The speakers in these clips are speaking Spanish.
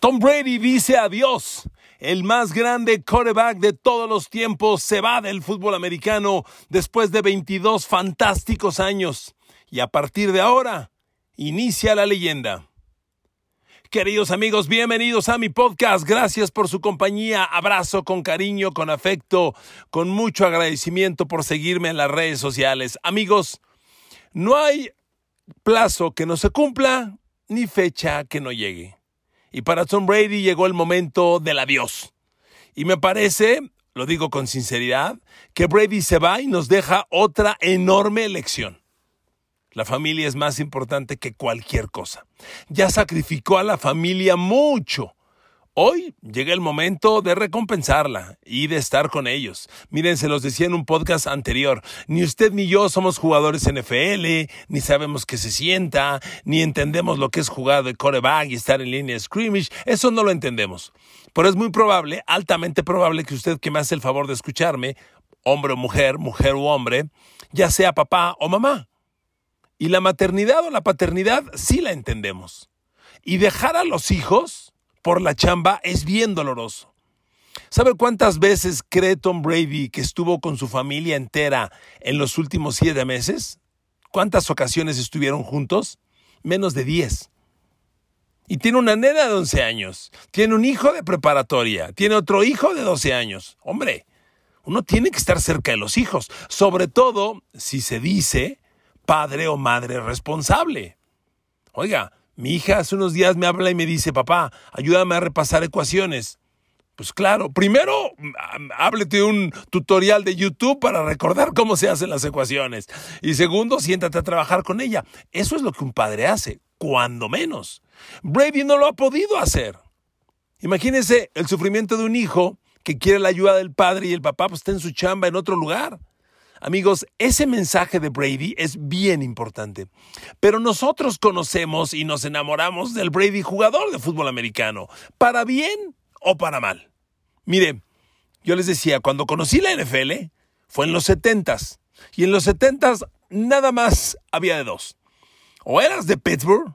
Tom Brady dice adiós. El más grande quarterback de todos los tiempos se va del fútbol americano después de 22 fantásticos años. Y a partir de ahora, inicia la leyenda. Queridos amigos, bienvenidos a mi podcast. Gracias por su compañía. Abrazo con cariño, con afecto, con mucho agradecimiento por seguirme en las redes sociales. Amigos, no hay plazo que no se cumpla ni fecha que no llegue. Y para Tom Brady llegó el momento del adiós. Y me parece, lo digo con sinceridad, que Brady se va y nos deja otra enorme lección. La familia es más importante que cualquier cosa. Ya sacrificó a la familia mucho Hoy llega el momento de recompensarla y de estar con ellos. Miren, se los decía en un podcast anterior, ni usted ni yo somos jugadores NFL, ni sabemos qué se sienta, ni entendemos lo que es jugar de coreback y estar en línea de scrimmage, eso no lo entendemos. Pero es muy probable, altamente probable que usted que me hace el favor de escucharme, hombre o mujer, mujer o hombre, ya sea papá o mamá. Y la maternidad o la paternidad sí la entendemos. Y dejar a los hijos por la chamba es bien doloroso. ¿Sabe cuántas veces cree Tom Brady que estuvo con su familia entera en los últimos siete meses? ¿Cuántas ocasiones estuvieron juntos? Menos de diez. Y tiene una nena de 11 años, tiene un hijo de preparatoria, tiene otro hijo de 12 años. Hombre, uno tiene que estar cerca de los hijos, sobre todo si se dice padre o madre responsable. Oiga, mi hija hace unos días me habla y me dice, papá, ayúdame a repasar ecuaciones. Pues claro, primero háblete un tutorial de YouTube para recordar cómo se hacen las ecuaciones. Y segundo, siéntate a trabajar con ella. Eso es lo que un padre hace, cuando menos. Brady no lo ha podido hacer. Imagínense el sufrimiento de un hijo que quiere la ayuda del padre y el papá pues, está en su chamba en otro lugar. Amigos, ese mensaje de Brady es bien importante. Pero nosotros conocemos y nos enamoramos del Brady jugador de fútbol americano, para bien o para mal. Mire, yo les decía, cuando conocí la NFL fue en los 70s. Y en los 70s nada más había de dos. O eras de Pittsburgh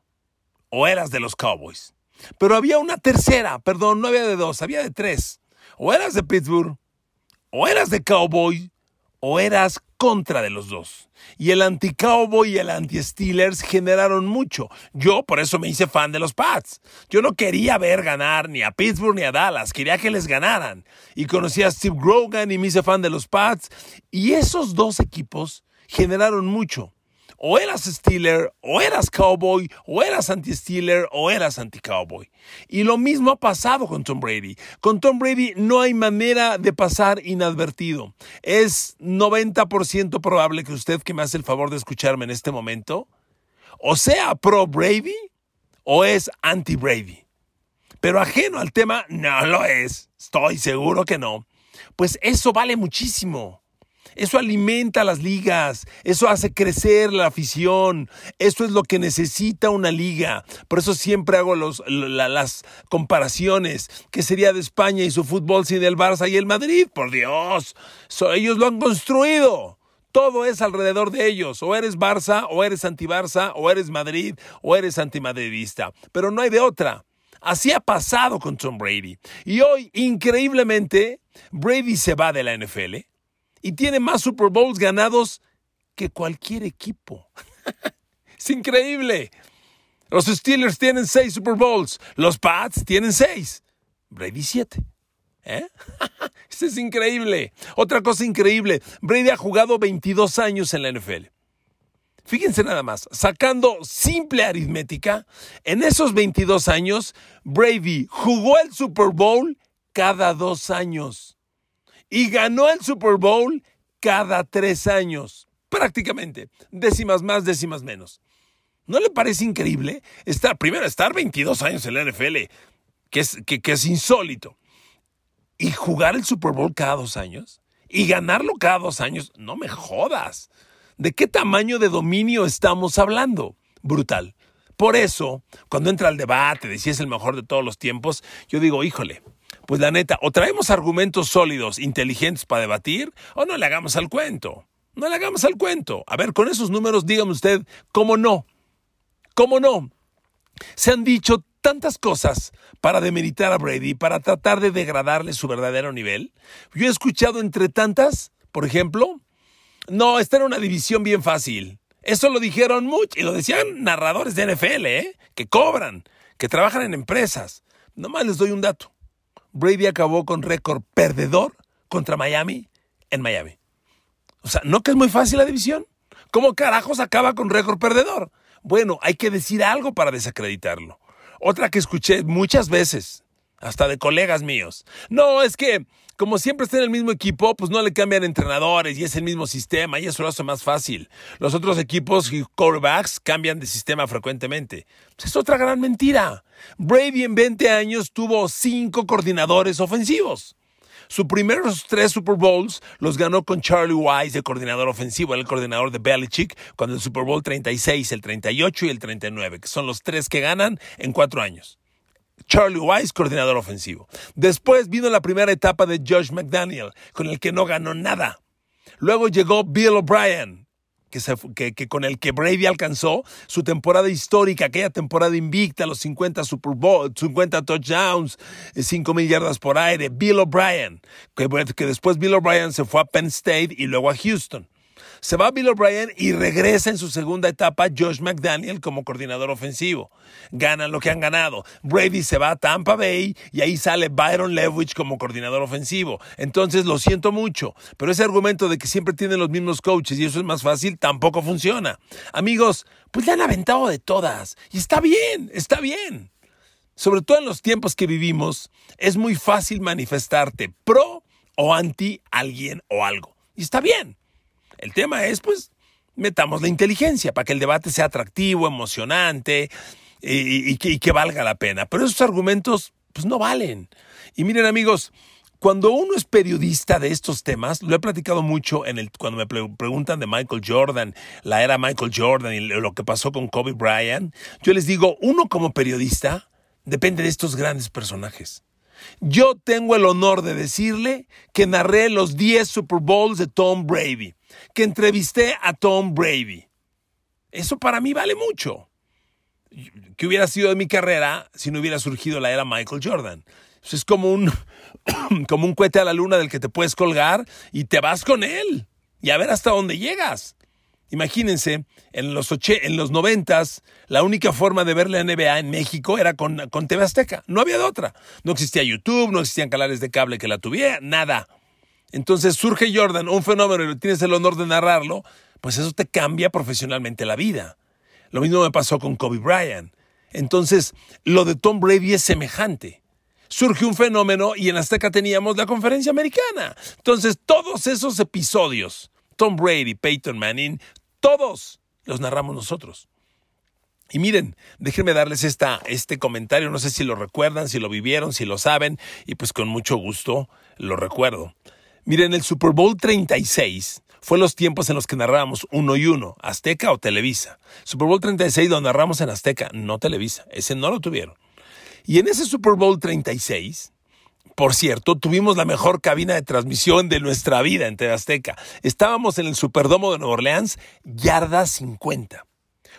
o eras de los Cowboys. Pero había una tercera, perdón, no había de dos, había de tres. O eras de Pittsburgh o eras de Cowboys o eras contra de los dos. Y el anti-Cowboy y el anti-Steelers generaron mucho. Yo por eso me hice fan de los Pats. Yo no quería ver ganar ni a Pittsburgh ni a Dallas, quería que les ganaran. Y conocí a Steve Grogan y me hice fan de los Pats. Y esos dos equipos generaron mucho o eras Steeler, o eras Cowboy, o eras anti-Steeler, o eras anti-Cowboy. Y lo mismo ha pasado con Tom Brady. Con Tom Brady no hay manera de pasar inadvertido. Es 90% probable que usted que me hace el favor de escucharme en este momento, o sea pro Brady, o es anti-Brady. Pero ajeno al tema, no lo es. Estoy seguro que no. Pues eso vale muchísimo. Eso alimenta las ligas, eso hace crecer la afición, eso es lo que necesita una liga. Por eso siempre hago las comparaciones. ¿Qué sería de España y su fútbol sin el Barça y el Madrid? Por Dios, ellos lo han construido. Todo es alrededor de ellos. O eres Barça, o eres anti-Barça, o eres Madrid, o eres antimadridista. Pero no hay de otra. Así ha pasado con Tom Brady. Y hoy, increíblemente, Brady se va de la NFL y tiene más Super Bowls ganados que cualquier equipo. es increíble. Los Steelers tienen seis Super Bowls, los Pats tienen seis, Brady siete. ¿Eh? Esto es increíble. Otra cosa increíble, Brady ha jugado 22 años en la NFL. Fíjense nada más, sacando simple aritmética, en esos 22 años, Brady jugó el Super Bowl cada dos años y ganó el Super Bowl cada tres años, prácticamente, décimas más, décimas menos. ¿No le parece increíble estar, primero, estar 22 años en la NFL, que es, que, que es insólito, y jugar el Super Bowl cada dos años? Y ganarlo cada dos años, no me jodas. ¿De qué tamaño de dominio estamos hablando? Brutal. Por eso, cuando entra el debate de si es el mejor de todos los tiempos, yo digo, híjole, pues la neta, o traemos argumentos sólidos, inteligentes para debatir, o no le hagamos al cuento. No le hagamos al cuento. A ver, con esos números, dígame usted, ¿cómo no? ¿Cómo no? Se han dicho tantas cosas para demeritar a Brady, para tratar de degradarle su verdadero nivel. Yo he escuchado entre tantas, por ejemplo, no, esta era una división bien fácil. Eso lo dijeron mucho y lo decían narradores de NFL, ¿eh? que cobran, que trabajan en empresas. Nomás les doy un dato. Brady acabó con récord perdedor contra Miami en Miami. O sea, ¿no que es muy fácil la división? ¿Cómo carajos acaba con récord perdedor? Bueno, hay que decir algo para desacreditarlo. Otra que escuché muchas veces, hasta de colegas míos. No, es que como siempre está en el mismo equipo, pues no le cambian entrenadores y es el mismo sistema y eso lo hace más fácil. Los otros equipos y quarterbacks cambian de sistema frecuentemente. Pues es otra gran mentira. Brady en 20 años tuvo cinco coordinadores ofensivos. Sus primeros tres Super Bowls los ganó con Charlie Wise de coordinador ofensivo, el coordinador de Belichick, con el Super Bowl 36, el 38 y el 39, que son los tres que ganan en cuatro años. Charlie Wise, coordinador ofensivo. Después vino la primera etapa de Josh McDaniel, con el que no ganó nada. Luego llegó Bill O'Brien, que, con el que Brady alcanzó su temporada histórica, aquella temporada invicta, los 50 Super Bowl, 50 touchdowns, 5 mil yardas por aire. Bill O'Brien, que después Bill O'Brien se fue a Penn State y luego a Houston. Se va Bill O'Brien y regresa en su segunda etapa Josh McDaniel como coordinador ofensivo. Ganan lo que han ganado. Brady se va a Tampa Bay y ahí sale Byron Leftwich como coordinador ofensivo. Entonces lo siento mucho, pero ese argumento de que siempre tienen los mismos coaches y eso es más fácil tampoco funciona. Amigos, pues le han aventado de todas y está bien, está bien. Sobre todo en los tiempos que vivimos, es muy fácil manifestarte pro o anti alguien o algo. Y está bien. El tema es, pues, metamos la inteligencia para que el debate sea atractivo, emocionante y, que, valga la pena. Pero esos argumentos, pues, no valen. Y miren, amigos, cuando uno es periodista de estos temas, lo he platicado mucho en el, cuando me preguntan de Michael Jordan, la era Michael Jordan y lo que pasó con Kobe Bryant, yo les digo, uno como periodista depende de estos grandes personajes. Yo tengo el honor de decirle que narré los 10 Super Bowls de Tom Brady que entrevisté a Tom Brady. Eso para mí vale mucho. ¿Qué hubiera sido de mi carrera si no hubiera surgido la era Michael Jordan? es como un, como un cohete a la luna del que te puedes colgar y te vas con él y a ver hasta dónde llegas. Imagínense, en los, en los 90 la única forma de ver la NBA en México era con, con TV Azteca. No había de otra. No existía YouTube, no existían canales de cable que la tuviera, nada. Entonces surge Jordan, un fenómeno y tienes el honor de narrarlo, pues eso te cambia profesionalmente la vida. Lo mismo me pasó con Kobe Bryant. Entonces, lo de Tom Brady es semejante. Surge un fenómeno y en Azteca teníamos la conferencia americana. Entonces, todos esos episodios, Tom Brady, Peyton Manning, todos los narramos nosotros. Y miren, déjenme darles esta, este comentario, no sé si lo recuerdan, si lo vivieron, si lo saben, y pues con mucho gusto lo recuerdo. Miren, el Super Bowl 36 fue los tiempos en los que narrábamos uno y uno, Azteca o Televisa. Super Bowl 36 lo narramos en Azteca, no Televisa. Ese no lo tuvieron. Y en ese Super Bowl 36, por cierto, tuvimos la mejor cabina de transmisión de nuestra vida en TV Azteca. Estábamos en el Superdomo de Nueva Orleans, yarda 50.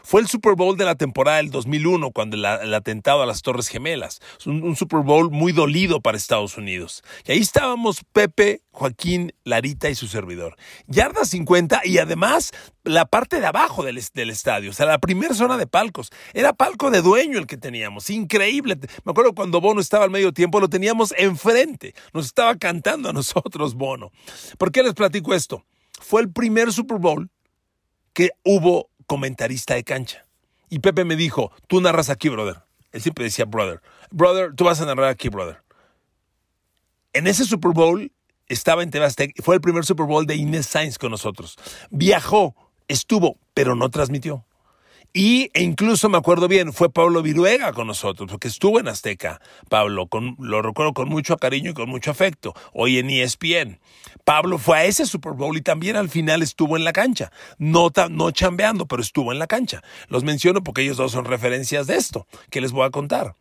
Fue el Super Bowl de la temporada del 2001, cuando el, atentado a las Torres Gemelas. Un, Super Bowl muy dolido para Estados Unidos. Y ahí estábamos Pepe, Joaquín, Larita y su servidor. Yarda 50 y además la parte de abajo del, del estadio, o sea, la primera zona de palcos. Era palco de dueño el que teníamos. Increíble. Me acuerdo cuando Bono estaba al medio tiempo, lo teníamos enfrente. Nos estaba cantando a nosotros Bono. ¿Por qué les platico esto? Fue el primer Super Bowl que hubo comentarista de cancha. Y Pepe me dijo, tú narras aquí, brother. Él siempre decía, brother. Brother, tú vas a narrar aquí, brother. En ese Super Bowl estaba en Tebastec, fue el primer Super Bowl de Inés Sainz con nosotros. Viajó, estuvo, pero no transmitió. Y e incluso me acuerdo bien, fue Pablo Viruega con nosotros, porque estuvo en Azteca. Pablo, con, lo recuerdo con mucho cariño y con mucho afecto, hoy en ESPN. Pablo fue a ese Super Bowl y también al final estuvo en la cancha. No, no chambeando, pero estuvo en la cancha. Los menciono porque ellos dos son referencias de esto, que les voy a contar.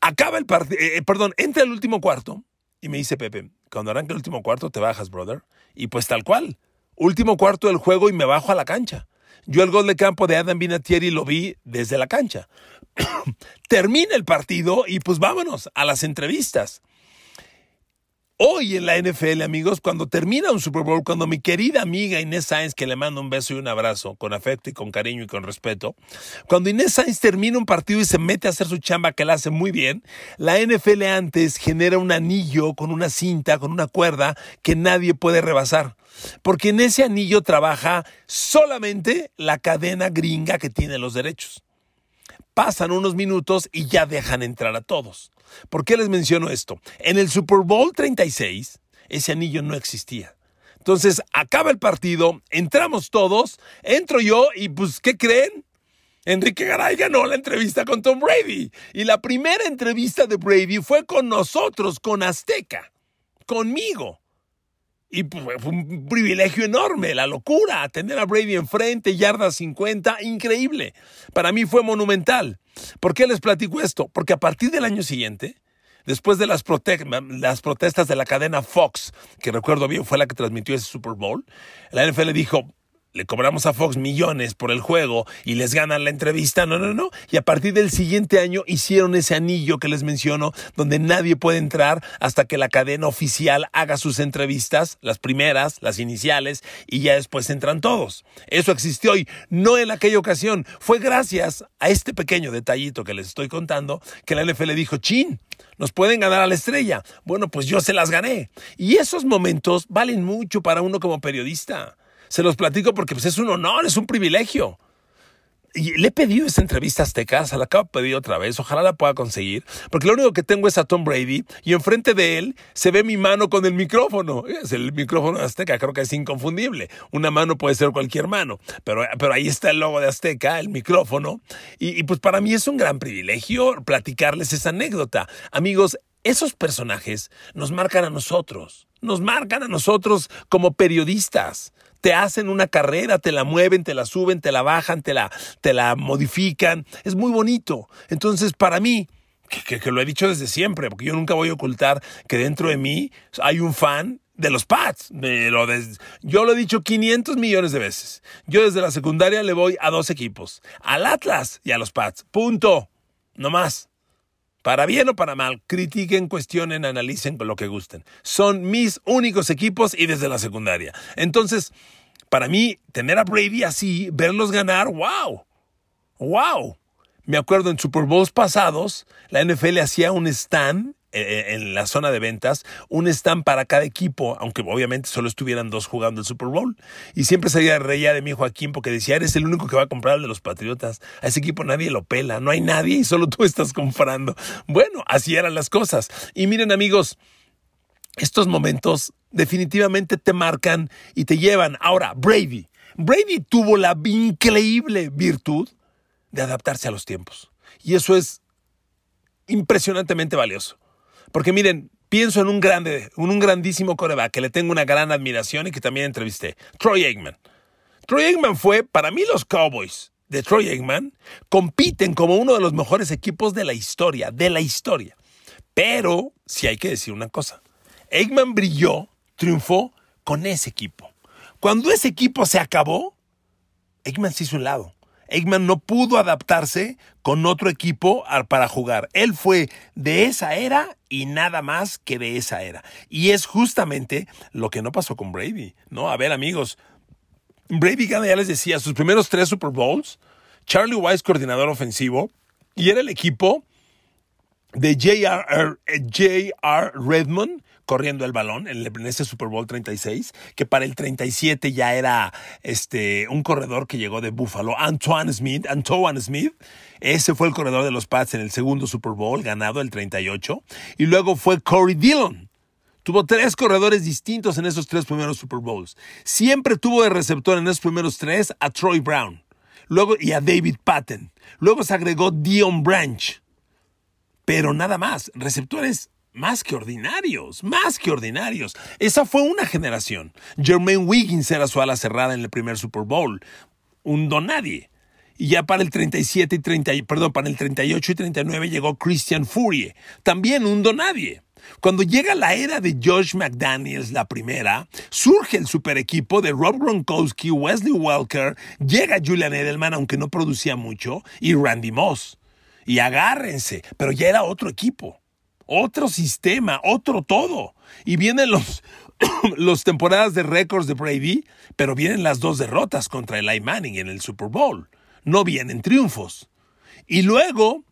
Acaba el partido, eh, eh, perdón, entra el último cuarto y me dice Pepe, cuando arranque el último cuarto te bajas, brother. Y pues tal cual, último cuarto del juego y me bajo a la cancha. Yo el gol de campo de Adam Vinatieri lo vi desde la cancha. Termina el partido y pues vámonos a las entrevistas. Hoy en la NFL, amigos, cuando termina un Super Bowl, cuando mi querida amiga Inés Sainz, que le mando un beso y un abrazo, con afecto y con cariño y con respeto, cuando Inés Sainz termina un partido y se mete a hacer su chamba que la hace muy bien, la NFL antes genera un anillo con una cinta, con una cuerda que nadie puede rebasar. Porque en ese anillo trabaja solamente la cadena gringa que tiene los derechos. Pasan unos minutos y ya dejan entrar a todos. ¿Por qué les menciono esto? En el Super Bowl 36, ese anillo no existía. Entonces, acaba el partido, entramos todos, entro yo y pues, ¿qué creen? Enrique Garay ganó la entrevista con Tom Brady. Y la primera entrevista de Brady fue con nosotros, con Azteca, conmigo. Y pues, fue un privilegio enorme, la locura, tener a Brady enfrente, yarda 50, increíble. Para mí fue monumental. ¿Por qué les platico esto? Porque a partir del año siguiente, después de las, las protestas de la cadena Fox, que recuerdo bien fue la que transmitió ese Super Bowl, la NFL dijo, le cobramos a Fox millones por el juego y les ganan la entrevista. No, no, no. Y a partir del siguiente año hicieron ese anillo que les menciono, donde nadie puede entrar hasta que la cadena oficial haga sus entrevistas, las primeras, las iniciales, y ya después entran todos. Eso existió y no en aquella ocasión. Fue gracias a este pequeño detallito que les estoy contando que la NFL dijo, chin, nos pueden ganar a la estrella. Bueno, pues yo se las gané. Y esos momentos valen mucho para uno como periodista. Se los platico porque pues, es un honor, es un privilegio. Y le he pedido esa entrevista a Azteca, se la acabo de pedir otra vez, ojalá la pueda conseguir, porque lo único que tengo es a Tom Brady y enfrente de él se ve mi mano con el micrófono. Es el micrófono de Azteca, creo que es inconfundible. Una mano puede ser cualquier mano, pero, pero ahí está el logo de Azteca, el micrófono. Y, y pues para mí es un gran privilegio platicarles esa anécdota. Amigos, esos personajes nos marcan a nosotros, nos marcan a nosotros como periodistas te hacen una carrera, te la mueven, te la suben, te la bajan, te la, te la modifican. Es muy bonito. Entonces, para mí, que, lo he dicho desde siempre, porque yo nunca voy a ocultar que dentro de mí hay un fan de los Pats. lo yo lo he dicho 500 millones de veces. Yo desde la secundaria le voy a dos equipos, al Atlas y a los Pats. Punto. No más. Para bien o para mal, critiquen, cuestionen, analicen lo que gusten. Son mis únicos equipos y desde la secundaria. Entonces, para mí, tener a Brady así, verlos ganar, wow. Wow. Me acuerdo en Super Bowls pasados, la NFL hacía un stand en la zona de ventas un stand para cada equipo, aunque obviamente solo estuvieran dos jugando el Super Bowl. Y siempre se reía de mí Joaquín porque decía, eres el único que va a comprar el de los Patriotas. A ese equipo nadie lo pela, no hay nadie y solo tú estás comprando. Bueno, así eran las cosas. Y miren amigos, estos momentos definitivamente te marcan y te llevan. Ahora, Brady. Brady tuvo la increíble virtud de adaptarse a los tiempos. Y eso es impresionantemente valioso. Porque miren, pienso en un grande, un grandísimo coreback que le tengo una gran admiración y que también entrevisté, Troy Aikman. Troy Aikman fue, para mí los Cowboys de Troy Aikman compiten como uno de los mejores equipos de la historia, de la historia. Pero, si hay que decir una cosa, Aikman brilló, triunfó con ese equipo. Cuando ese equipo se acabó, Aikman se hizo un lado. Eggman no pudo adaptarse con otro equipo para jugar. Él fue de esa era y nada más que de esa era. Y es justamente lo que no pasó con Brady. No, a ver amigos, Brady ya les decía, sus primeros tres Super Bowls, Charlie Wise coordinador ofensivo, y era el equipo de J.R. Redmond, corriendo el balón en ese Super Bowl 36, que para el 37 ya era este, un corredor que llegó de Buffalo, Antoine Smith, Antoine Smith, ese fue el corredor de los Pats en el segundo Super Bowl, ganado el 38, y luego fue Corey Dillon. Tuvo tres corredores distintos en esos tres primeros Super Bowls. Siempre tuvo de receptor en esos primeros tres a Troy Brown luego, y a David Patton. Luego se agregó Dion Branch. Pero nada más, receptores más que ordinarios, más que ordinarios. Esa fue una generación. Jermaine Wiggins era su ala cerrada en el primer Super Bowl. Un don nadie. Y ya para el 37 y 30, perdón, para el 38 y 39 llegó Christian Furie, también un don nadie. Cuando llega la era de Josh McDaniels, la primera, surge el super equipo de Rob Gronkowski, Wesley Welker, llega Julian Edelman, aunque no producía mucho, y Randy Moss. Y agárrense, pero ya era otro equipo, otro sistema, otro todo. Y vienen los, los temporadas de récords de Brady, pero vienen las dos derrotas contra Eli Manning en el Super Bowl. No vienen triunfos. Y luego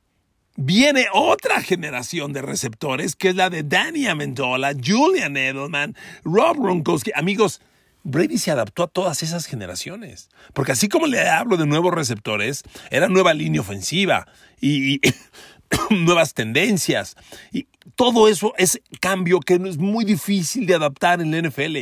viene otra generación de receptores, que es la de Danny Amendola, Julian Edelman, Rob Gronkowski. Amigos, Brady se adaptó a todas esas generaciones. Porque así como le hablo de nuevos receptores, era nueva línea ofensiva y, nuevas tendencias. Y todo eso es cambio que es muy difícil de adaptar en la NFL.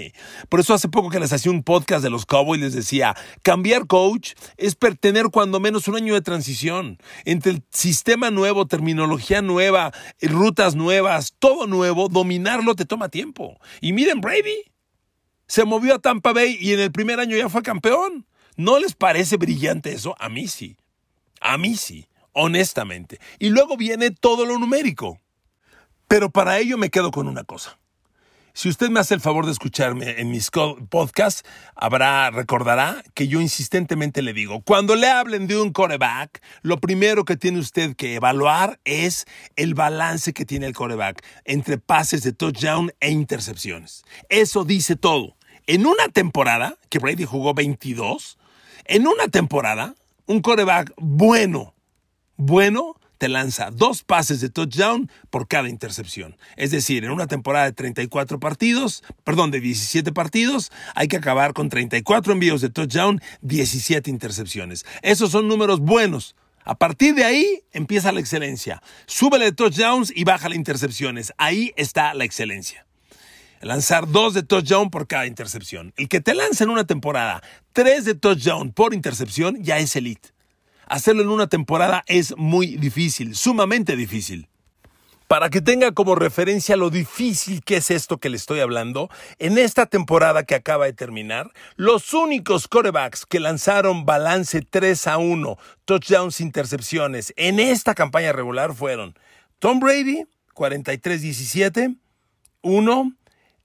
Por eso hace poco que les hacía un podcast de los Cowboys les decía, cambiar coach es tener cuando menos un año de transición entre el sistema nuevo, terminología nueva, rutas nuevas, todo nuevo, dominarlo te toma tiempo. Y miren Brady, se movió a Tampa Bay y en el primer año ya fue campeón. ¿No les parece brillante eso? A mí sí. A mí sí honestamente. Y luego viene todo lo numérico. Pero para ello me quedo con una cosa. Si usted me hace el favor de escucharme en mis podcasts, habrá, recordará que yo insistentemente le digo, cuando le hablen de un coreback, lo primero que tiene usted que evaluar es el balance que tiene el coreback entre pases de touchdown e intercepciones. Eso dice todo. En una temporada, que Brady jugó 22, en una temporada, un coreback bueno, bueno te lanza dos pases de touchdown por cada intercepción. Es decir, en una temporada de 34 partidos, perdón, de 17 partidos, hay que acabar con 34 envíos de touchdown, 17 intercepciones. Esos son números buenos. A partir de ahí empieza la excelencia. Súbele de touchdowns y baja las intercepciones. Ahí está la excelencia. Lanzar dos de touchdown por cada intercepción. El que te lanza en una temporada tres de touchdown por intercepción ya es elite. Hacerlo en una temporada es muy difícil, sumamente difícil. Para que tenga como referencia lo difícil que es esto que le estoy hablando, en esta temporada que acaba de terminar, los únicos corebacks que lanzaron balance 3 a 1, touchdowns, intercepciones en esta campaña regular fueron Tom Brady, 43-17, 1,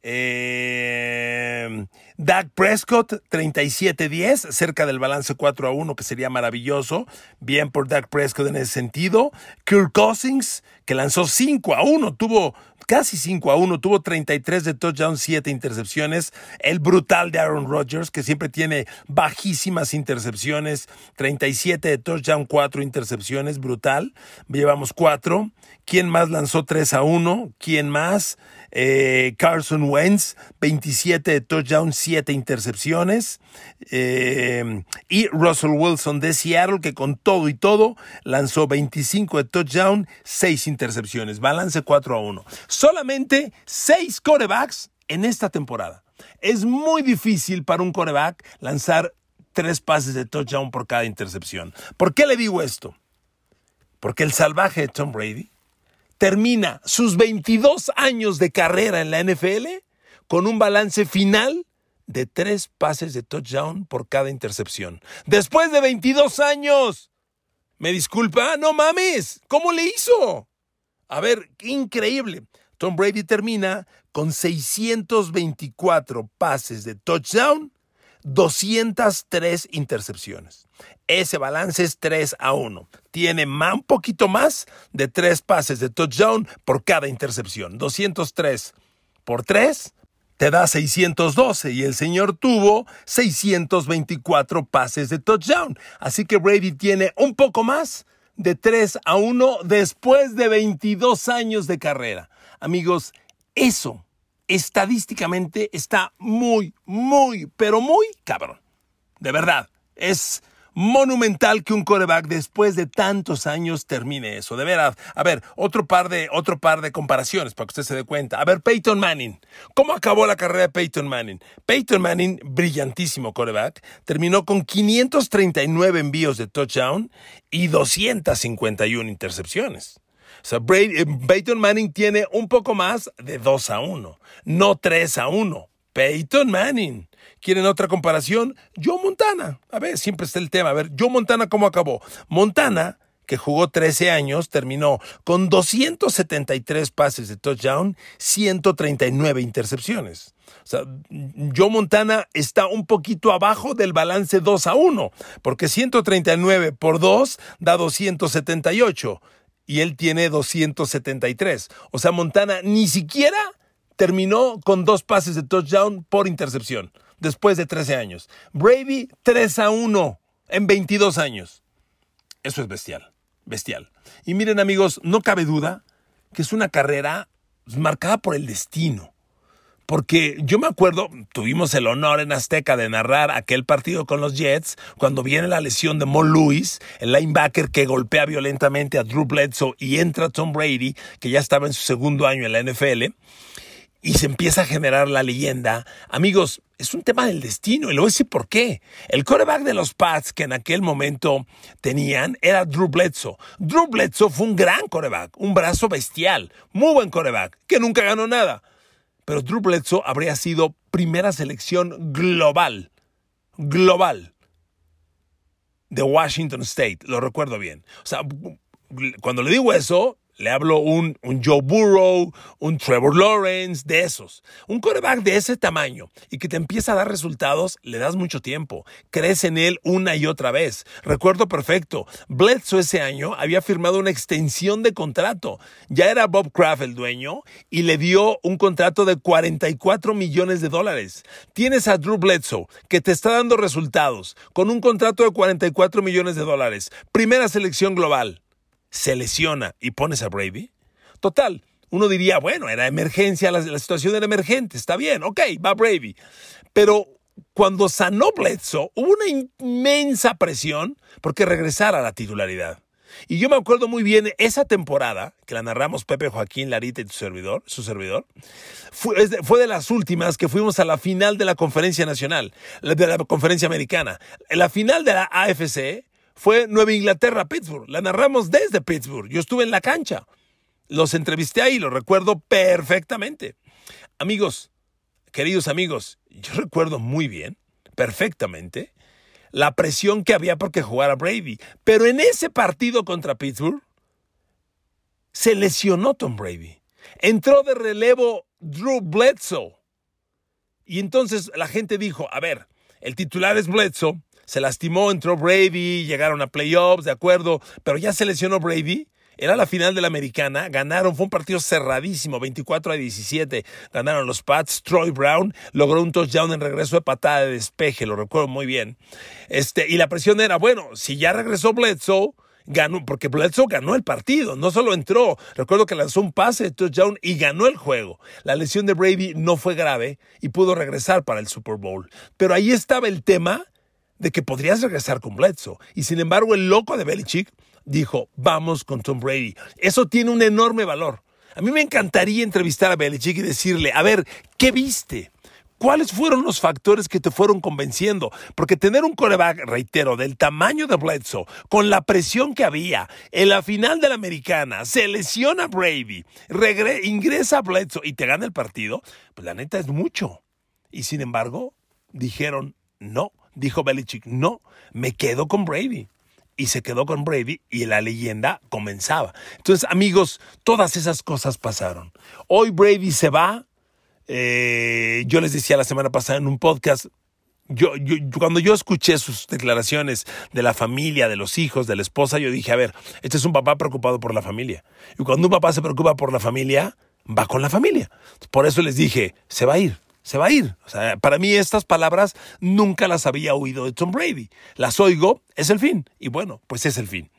eh, Dak Prescott, 37-10, cerca del balance 4 a 1, que sería maravilloso. Bien por Dak Prescott en ese sentido. Kirk Cousins, que lanzó 5 a 1, tuvo casi 5 a 1, tuvo 33 de touchdown, 7 intercepciones. El brutal de Aaron Rodgers, que siempre tiene bajísimas intercepciones, 37 de touchdown, 4 intercepciones, brutal. Llevamos 4. ¿Quién más lanzó 3 a 1? ¿Quién más? Eh, Carson Wentz, 27 de touchdown, 7 intercepciones. Eh, y Russell Wilson de Seattle, que con todo y todo lanzó 25 de touchdown, 6 intercepciones. Balance 4 a 1. Solamente 6 corebacks en esta temporada. Es muy difícil para un coreback lanzar tres pases de touchdown por cada intercepción. ¿Por qué le digo esto? Porque el salvaje de Tom Brady termina sus 22 años de carrera en la NFL con un balance final de tres pases de touchdown por cada intercepción. Después de 22 años. ¿Me disculpa? No mames. ¿Cómo le hizo? A ver, increíble. Tom Brady termina con 624 pases de touchdown 203 intercepciones. Ese balance es 3 a 1. Tiene un poquito más de 3 pases de touchdown por cada intercepción. 203 por 3 te da 612 y el señor tuvo 624 pases de touchdown. Así que Brady tiene un poco más de 3 a 1 después de 22 años de carrera. Amigos, eso estadísticamente está muy, muy, pero muy cabrón. De verdad, es monumental que un coreback después de tantos años termine eso. De verdad. A ver, otro par de, otro par de comparaciones para que usted se dé cuenta. A ver, Peyton Manning. ¿Cómo acabó la carrera de Peyton Manning? Peyton Manning, brillantísimo coreback, terminó con 539 envíos de touchdown y 251 intercepciones. O sea, eh, Peyton Manning tiene un poco más de 2 a 1, no 3 a 1. Peyton Manning. ¿Quieren otra comparación? Joe Montana. A ver, siempre está el tema. A ver, Joe Montana, ¿cómo acabó? Montana, que jugó 13 años, terminó con 273 pases de touchdown, 139 intercepciones. O sea, Joe Montana está un poquito abajo del balance 2 a 1, porque 139 por 2 da 278 y él tiene 273. O sea, Montana ni siquiera terminó con dos pases de touchdown por intercepción después de 13 años. Brady 3 a 1 en 22 años. Eso es bestial, bestial. Y miren amigos, no cabe duda que es una carrera marcada por el destino. Porque yo me acuerdo, tuvimos el honor en Azteca de narrar aquel partido con los Jets, cuando viene la lesión de Mo Lewis, el linebacker que golpea violentamente a Drew Bledsoe y entra Tom Brady, que ya estaba en su segundo año en la NFL, y se empieza a generar la leyenda. Amigos, es un tema del destino y lo voy a decir por qué. El coreback de los Pats que en aquel momento tenían era Drew Bledsoe. Drew Bledsoe fue un gran coreback, un brazo bestial, muy buen coreback, que nunca ganó nada pero Drew Bledsoe habría sido primera selección global, global, de Washington State, lo recuerdo bien. O sea, cuando le digo eso, le hablo un, un Joe Burrow, un Trevor Lawrence, de esos. Un coreback de ese tamaño y que te empieza a dar resultados, le das mucho tiempo. Crees en él una y otra vez. Recuerdo perfecto, Bledsoe ese año había firmado una extensión de contrato. Ya era Bob Kraft el dueño y le dio un contrato de 44 millones de dólares. Tienes a Drew Bledsoe que te está dando resultados con un contrato de 44 millones de dólares. Primera selección global se lesiona y pones a Brady, total, uno diría, bueno, era emergencia, la, situación era emergente, está bien, ok, va Brady. Pero cuando sanó Bledsoe, hubo una inmensa presión porque regresara a la titularidad. Y yo me acuerdo muy bien esa temporada, que la narramos Pepe Joaquín Larita y su servidor, su servidor fue, fue, de las últimas que fuimos a la final de la conferencia nacional, de la conferencia americana. La final de la AFC, fue Nueva Inglaterra, Pittsburgh. La narramos desde Pittsburgh. Yo estuve en la cancha. Los entrevisté ahí, lo recuerdo perfectamente. Amigos, queridos amigos, yo recuerdo muy bien, perfectamente, la presión que había porque jugara Brady. Pero en ese partido contra Pittsburgh, se lesionó Tom Brady. Entró de relevo Drew Bledsoe. Y entonces la gente dijo, a ver, el titular es Bledsoe, se lastimó, entró Brady, llegaron a playoffs, de acuerdo, pero ya se lesionó Brady. Era la final de la americana, ganaron, fue un partido cerradísimo, 24 a 17, ganaron los Pats, Troy Brown logró un touchdown en regreso de patada de despeje, lo recuerdo muy bien. Este, y la presión era, bueno, si ya regresó Bledsoe, ganó, porque Bledsoe ganó el partido, no solo entró, recuerdo que lanzó un pase de touchdown y ganó el juego. La lesión de Brady no fue grave y pudo regresar para el Super Bowl. Pero ahí estaba el tema de que podrías regresar con Bledsoe. Y sin embargo, el loco de Belichick dijo, vamos con Tom Brady. Eso tiene un enorme valor. A mí me encantaría entrevistar a Belichick y decirle, a ver, ¿qué viste? ¿Cuáles fueron los factores que te fueron convenciendo? Porque tener un coreback, reitero, del tamaño de Bledsoe, con la presión que había en la final de la americana, se lesiona Brady, ingresa a Bledsoe y te gana el partido, pues la neta es mucho. Y sin embargo, dijeron, no, dijo Belichick, no, me quedo con Brady. Y se quedó con Brady y la leyenda comenzaba. Entonces, amigos, todas esas cosas pasaron. Hoy Brady se va. Eh, yo les decía la semana pasada en un podcast, yo, yo, cuando yo escuché sus declaraciones de la familia, de los hijos, de la esposa, yo dije, a ver, este es un papá preocupado por la familia. Y cuando un papá se preocupa por la familia, va con la familia. Por eso les dije, se va a ir se va a ir. O sea, para mí estas palabras nunca las había oído de Tom Brady. Las oigo, es el fin. Y bueno, pues es el fin.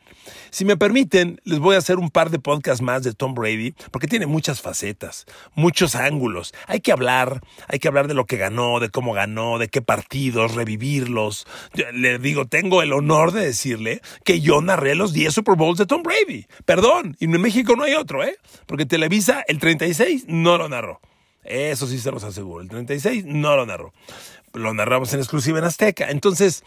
Si me permiten, les voy a hacer un par de podcasts más de Tom Brady, porque tiene muchas facetas, muchos ángulos. Hay que hablar, hay que hablar de lo que ganó, de cómo ganó, de qué partidos, revivirlos. le digo, tengo el honor de decirle que yo narré los 10 Super Bowls de Tom Brady. Perdón, y en México no hay otro, ¿eh? Porque Televisa, el 36, no lo narró. Eso sí se los aseguro. El 36 no lo narró. Lo narramos en exclusiva en Azteca. Entonces,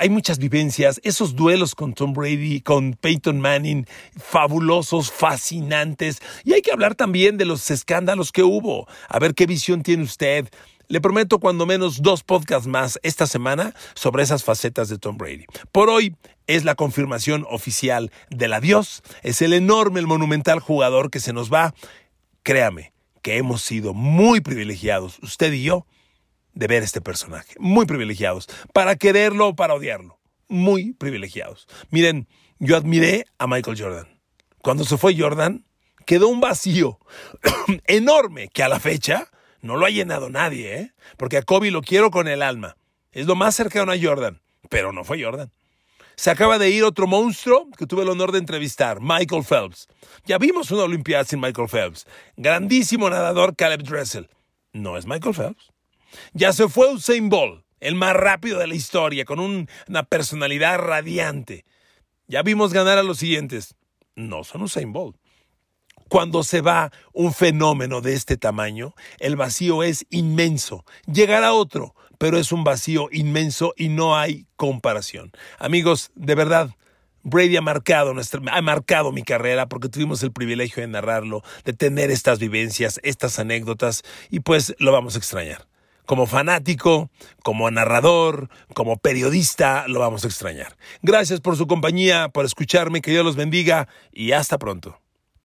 hay muchas vivencias, esos duelos con Tom Brady, con Peyton Manning, fabulosos, fascinantes. Y hay que hablar también de los escándalos que hubo. A ver qué visión tiene usted. Le prometo cuando menos dos podcasts más esta semana sobre esas facetas de Tom Brady. Por hoy es la confirmación oficial del adiós. Es el enorme, el monumental jugador que se nos va. Créame que hemos sido muy privilegiados, usted y yo, de ver este personaje. Muy privilegiados. Para quererlo o para odiarlo. Muy privilegiados. Miren, yo admiré a Michael Jordan. Cuando se fue Jordan, quedó un vacío enorme que a la fecha no lo ha llenado nadie, ¿eh? Porque a Kobe lo quiero con el alma. Es lo más cercano a Jordan, pero no fue Jordan. Se acaba de ir otro monstruo que tuve el honor de entrevistar, Michael Phelps. Ya vimos una Olimpiada sin Michael Phelps. Grandísimo nadador Caleb Dressel. No es Michael Phelps. Ya se fue Usain Bolt, el más rápido de la historia, con una personalidad radiante. Ya vimos ganar a los siguientes. No son Usain Bolt. Cuando se va un fenómeno de este tamaño, el vacío es inmenso. Llegará otro, pero es un vacío inmenso y no hay comparación. Amigos, de verdad, Brady ha marcado, nuestra, ha marcado mi carrera porque tuvimos el privilegio de narrarlo, de tener estas vivencias, estas anécdotas, y pues lo vamos a extrañar. Como fanático, como narrador, como periodista, lo vamos a extrañar. Gracias por su compañía, por escucharme, que Dios los bendiga y hasta pronto.